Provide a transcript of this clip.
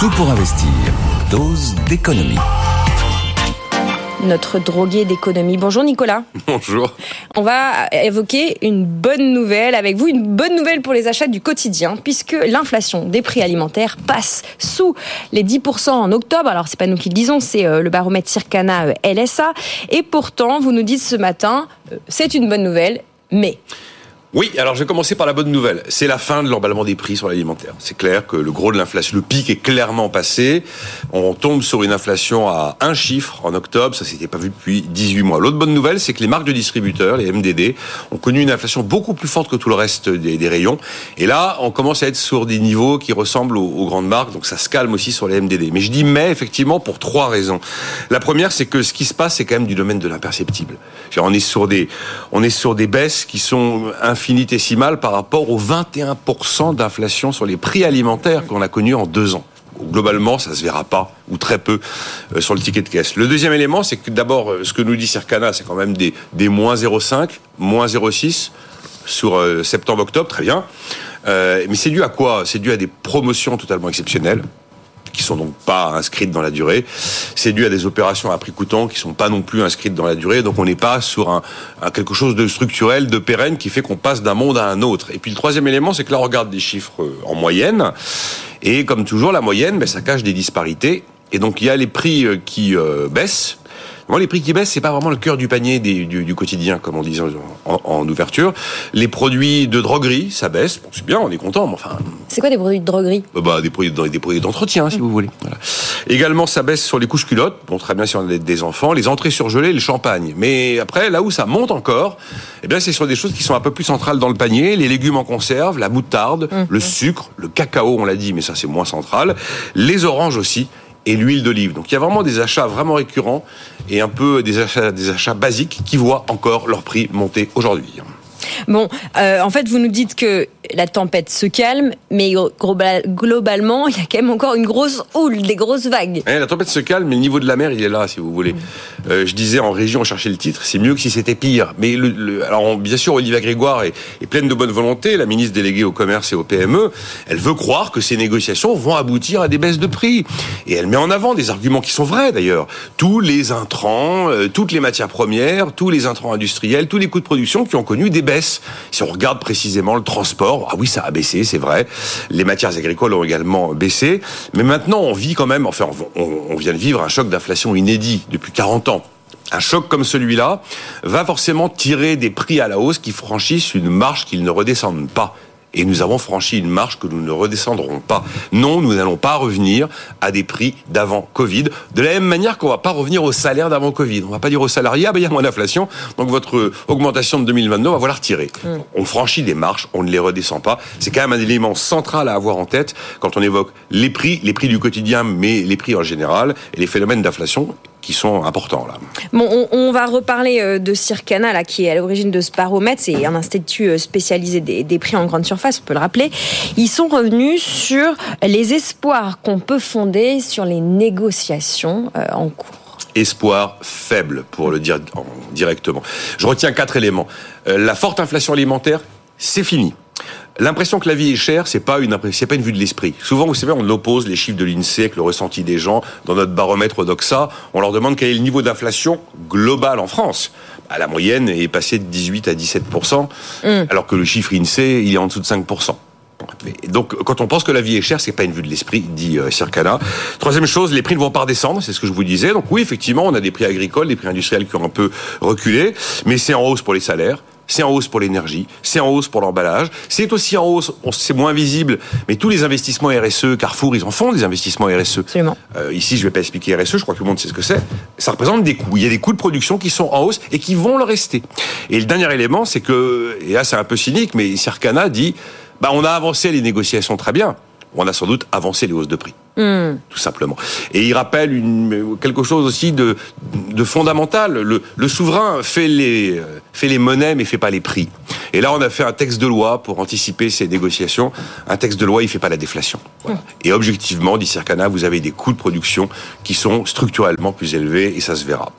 Tout pour investir. Dose d'économie notre drogué d'économie. Bonjour Nicolas. Bonjour. On va évoquer une bonne nouvelle avec vous, une bonne nouvelle pour les achats du quotidien, puisque l'inflation des prix alimentaires passe sous les 10% en octobre. Alors c'est pas nous qui le disons, c'est euh, le baromètre Circana euh, LSA. Et pourtant, vous nous dites ce matin, euh, c'est une bonne nouvelle, mais... Oui, alors je vais commencer par la bonne nouvelle. C'est la fin de l'emballement des prix sur l'alimentaire. C'est clair que le gros de l'inflation, le pic est clairement passé. On tombe sur une inflation à un chiffre en octobre. Ça s'était pas vu depuis 18 mois. L'autre bonne nouvelle, c'est que les marques de distributeurs, les MDD, ont connu une inflation beaucoup plus forte que tout le reste des, rayons. Et là, on commence à être sur des niveaux qui ressemblent aux, grandes marques. Donc ça se calme aussi sur les MDD. Mais je dis mais, effectivement, pour trois raisons. La première, c'est que ce qui se passe, c'est quand même du domaine de l'imperceptible. On est sur des, on est sur des baisses qui sont infinitésimales par rapport aux 21% d'inflation sur les prix alimentaires qu'on a connus en deux ans globalement, ça se verra pas ou très peu euh, sur le ticket de caisse. Le deuxième élément, c'est que d'abord, euh, ce que nous dit Circana, c'est quand même des, moins 0,5, moins 0,6 sur euh, septembre-octobre, très bien. mais c'est dû à quoi? C'est dû à des promotions totalement exceptionnelles sont donc pas inscrites dans la durée. C'est dû à des opérations à prix coûtant qui sont pas non plus inscrites dans la durée. Donc on n'est pas sur quelque chose de structurel, de pérenne qui fait qu'on passe d'un monde à un autre. Et puis le troisième élément, c'est que là on regarde des chiffres euh, en moyenne. Et comme toujours, la moyenne, ben, ça cache des disparités. Et donc il y a les prix euh, qui euh, baissent moi, les prix qui baissent, c'est pas vraiment le cœur du panier du, quotidien, comme on disait en, ouverture. Les produits de droguerie, ça baisse. Bon, c'est bien, on est content, mais enfin. C'est quoi des produits de droguerie? bah, bah des produits, des produits d'entretien, si vous voulez. Également, ça baisse sur les couches culottes. Bon, très bien si on a des enfants, les entrées surgelées, le champagne. Mais après, là où ça monte encore, eh bien, c'est sur des choses qui sont un peu plus centrales dans le panier. Les légumes en conserve, la moutarde, mmh. le sucre, le cacao, on l'a dit, mais ça c'est moins central. Les oranges aussi et l'huile d'olive. Donc il y a vraiment des achats vraiment récurrents et un peu des achats, basiques qui voient encore leur prix monter aujourd'hui. Bon, euh, en fait, vous nous dites que la tempête se calme, mais globalement, il y a quand même encore une grosse houle, des grosses vagues. Eh, la tempête se calme, mais le niveau de la mer, il est là, si vous voulez. Euh, je disais en région, on cherchait le titre, c'est mieux que si c'était pire. Mais le, alors, bien sûr, Olivia Grégoire est, est, pleine de bonne volonté, la ministre déléguée au commerce et au PME. Elle veut croire que ces négociations vont aboutir à des baisses de prix. Et elle met en avant des arguments qui sont vrais, d'ailleurs. Tous les intrants, euh, toutes les matières premières, tous les intrants industriels, tous les coûts de production qui ont connu des baisses. Si on regarde précisément le transport, ah oui, ça a baissé, c'est vrai. Les matières agricoles ont également baissé. Mais maintenant, on vit quand même, enfin, on, vient de vivre un choc d'inflation inédit depuis 40 ans. Un choc comme celui-là va forcément tirer des prix à la hausse qui franchissent une marge qu'ils ne redescendent pas et nous avons franchi une marche que nous ne redescendrons pas. Non, nous n'allons pas revenir à des prix d'avant Covid, de la même manière qu'on va pas revenir au salaire d'avant Covid. On va pas dire aux salariés, ah ben il y a moins d'inflation, donc votre augmentation de 2022, on va la retirer. Mm. On franchit des marches, on ne les redescend pas. C'est quand même un élément central à avoir en tête quand on évoque les prix, les prix du quotidien, mais les prix en général, et les phénomènes d'inflation qui sont importants là. Bon, on, va reparler euh, de Circana là, qui est à l'origine de ce baromètre. C'est un institut euh, spécialisé des, prix en grande surface, on peut le rappeler. Ils sont revenus sur les espoirs qu'on peut fonder sur les négociations euh, en cours espoir faible, pour le dire directement. Je retiens quatre éléments. la forte inflation alimentaire, c'est fini. L'impression que la vie est chère, c'est pas une c'est pas une vue de l'esprit. Souvent, vous savez, on oppose les chiffres de l'Insee avec le ressenti des gens. Dans notre baromètre Doxa, on leur demande quel est le niveau d'inflation global en France. À bah, la moyenne est passée de 18 à 17 mm. alors que le chiffre Insee, il est en dessous de 5% donc, quand on pense que la vie est chère, c'est pas une vue de l'esprit, dit euh, Circana. Troisième chose, les prix ne vont pas redescendre, c'est ce que je vous disais. Donc oui, effectivement, on a des prix agricoles, des prix industriels qui ont un peu reculé, mais c'est en hausse pour les salaires, c'est en hausse pour l'énergie, c'est en hausse pour l'emballage, c'est aussi en hausse, c'est moins visible, mais tous les investissements RSE, Carrefour, ils en font des investissements RSE. Absolument. Euh, ici, je vais pas expliquer RSE, je crois que tout le monde sait ce que c'est. Ça représente des coûts. Il y a des coûts de production qui sont en hausse et qui vont le rester. Et le dernier élément, c'est que, et là c'est un peu cynique, mais Circana dit, bah on a avancé les négociations très bien on a sans doute avancé les hausses de prix. Hmm. Tout simplement. Et il rappelle une, quelque chose aussi de, de fondamental. Le, le, souverain fait les, fait les monnaies mais fait pas les prix. Et là, on a fait un texte de loi pour anticiper ces négociations. Un texte de loi, il fait pas la déflation. Hmm. Et objectivement, dit Circana, vous avez des coûts de production qui sont structurellement plus élevés et ça se verra.